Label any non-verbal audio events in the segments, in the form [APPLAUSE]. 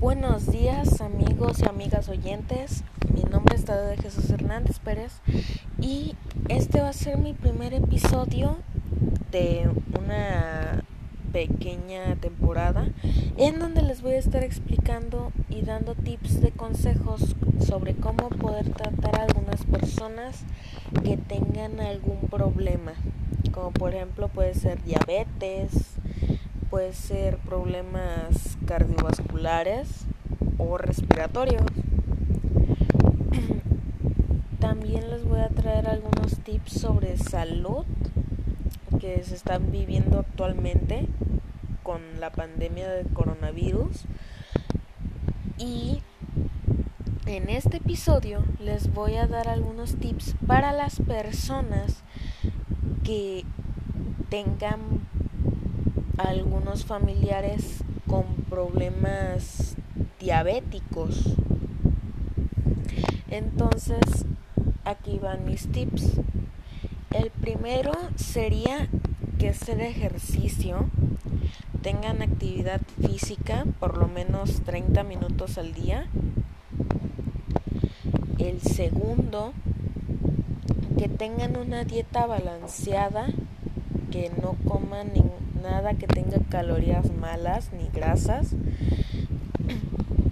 Buenos días amigos y amigas oyentes, mi nombre es Tadeo de Jesús Hernández Pérez y este va a ser mi primer episodio de una pequeña temporada en donde les voy a estar explicando y dando tips de consejos sobre cómo poder tratar a algunas personas que tengan algún problema, como por ejemplo puede ser diabetes, puede ser problemas cardiovasculares o respiratorios. [CLEARS THROAT] También les voy a traer algunos tips sobre salud que se están viviendo actualmente con la pandemia del coronavirus. Y en este episodio les voy a dar algunos tips para las personas que tengan algunos familiares con problemas diabéticos. Entonces, aquí van mis tips. El primero sería que hacer ejercicio, tengan actividad física por lo menos 30 minutos al día. El segundo, que tengan una dieta balanceada, que no coman ningún nada que tenga calorías malas ni grasas,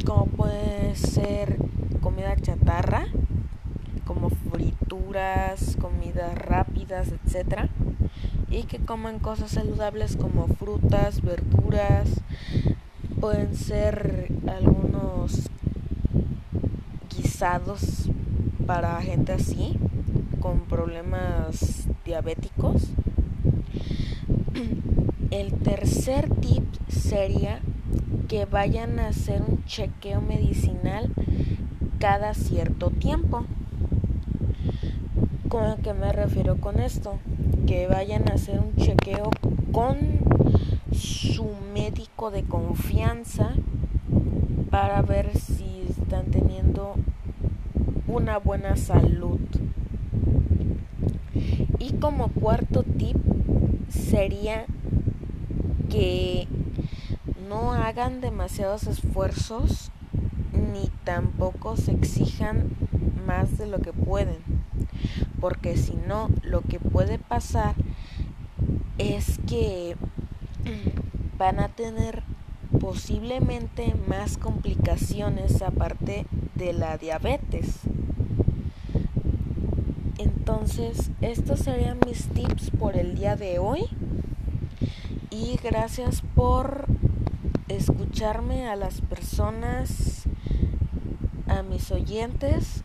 como puede ser comida chatarra, como frituras, comidas rápidas, etc. Y que coman cosas saludables como frutas, verduras, pueden ser algunos guisados para gente así, con problemas diabéticos el tercer tip sería que vayan a hacer un chequeo medicinal cada cierto tiempo. ¿Con qué me refiero con esto? Que vayan a hacer un chequeo con su médico de confianza para ver si están teniendo una buena salud. Y como cuarto tip sería que no hagan demasiados esfuerzos ni tampoco se exijan más de lo que pueden, porque si no, lo que puede pasar es que van a tener posiblemente más complicaciones aparte de la diabetes. Entonces, estos serían mis tips por el día de hoy y gracias por escucharme a las personas, a mis oyentes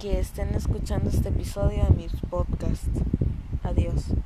que estén escuchando este episodio de mis podcasts. Adiós.